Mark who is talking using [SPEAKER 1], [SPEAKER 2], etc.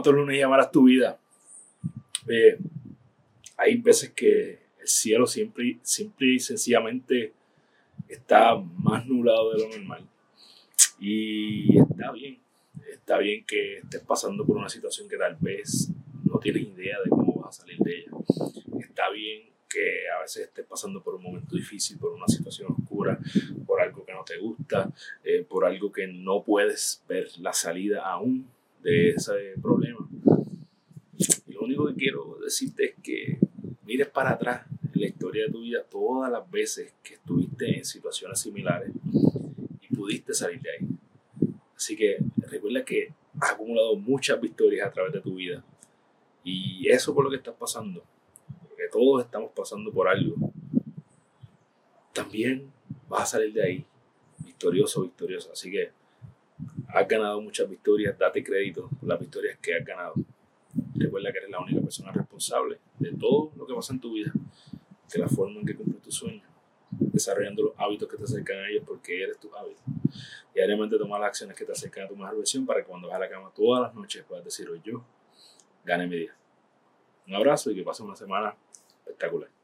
[SPEAKER 1] ¿Cuántos lunes llamarás tu vida? Eh, hay veces que el cielo siempre, y sencillamente está más nublado de lo normal. Y está bien, está bien que estés pasando por una situación que tal vez no tienes idea de cómo vas a salir de ella. Está bien que a veces estés pasando por un momento difícil, por una situación oscura, por algo que no te gusta, eh, por algo que no puedes ver la salida aún de ese problema. Y lo único que quiero decirte es que mires para atrás en la historia de tu vida todas las veces que estuviste en situaciones similares y pudiste salir de ahí. Así que recuerda que has acumulado muchas victorias a través de tu vida. Y eso por lo que estás pasando, porque todos estamos pasando por algo, también vas a salir de ahí victorioso, victorioso. Así que has ganado muchas victorias, date crédito las victorias que has ganado. Recuerda que eres la única persona responsable de todo lo que pasa en tu vida, de la forma en que cumples tus sueños, desarrollando los hábitos que te acercan a ellos porque eres tu hábito. Diariamente toma las acciones que te acercan a tu mejor versión para que cuando vas a la cama todas las noches puedas decir hoy yo gané mi día. Un abrazo y que pases una semana espectacular.